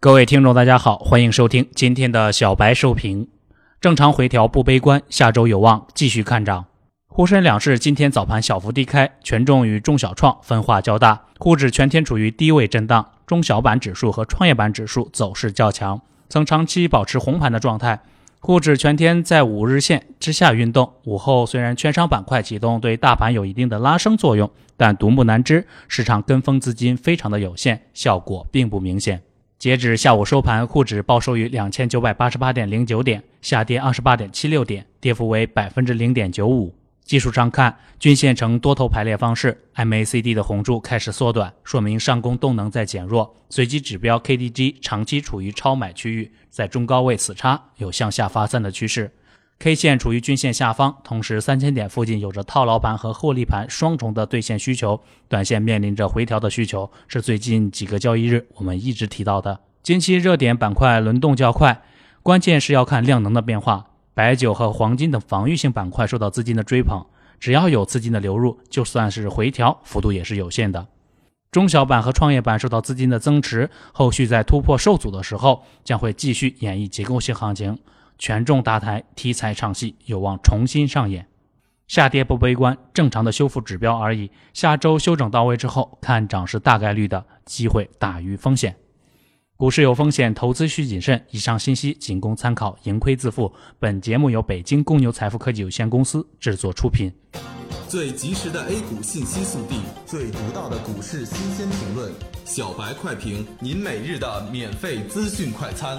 各位听众，大家好，欢迎收听今天的小白收评。正常回调不悲观，下周有望继续看涨。沪深两市今天早盘小幅低开，权重与中小创分化较大，沪指全天处于低位震荡，中小板指数和创业板指数走势较强，曾长期保持红盘的状态。沪指全天在五日线之下运动，午后虽然券商板块启动，对大盘有一定的拉升作用，但独木难支，市场跟风资金非常的有限，效果并不明显。截止下午收盘，沪指报收于两千九百八十八点零九点，下跌二十八点七六点，跌幅为百分之零点九五。技术上看，均线呈多头排列方式，MACD 的红柱开始缩短，说明上攻动能在减弱。随机指标 KDJ 长期处于超买区域，在中高位死叉，有向下发散的趋势。K 线处于均线下方，同时三千点附近有着套牢盘和获利盘双重的兑现需求，短线面临着回调的需求，是最近几个交易日我们一直提到的。近期热点板块轮动较快，关键是要看量能的变化。白酒和黄金等防御性板块受到资金的追捧，只要有资金的流入，就算是回调，幅度也是有限的。中小板和创业板受到资金的增持，后续在突破受阻的时候，将会继续演绎结构性行情。权重搭台，题材唱戏，有望重新上演。下跌不悲观，正常的修复指标而已。下周修整到位之后，看涨是大概率的，机会大于风险。股市有风险，投资需谨慎。以上信息仅供参考，盈亏自负。本节目由北京公牛财富科技有限公司制作出品。最及时的 A 股信息速递，最独到的股市新鲜评论，小白快评，您每日的免费资讯快餐。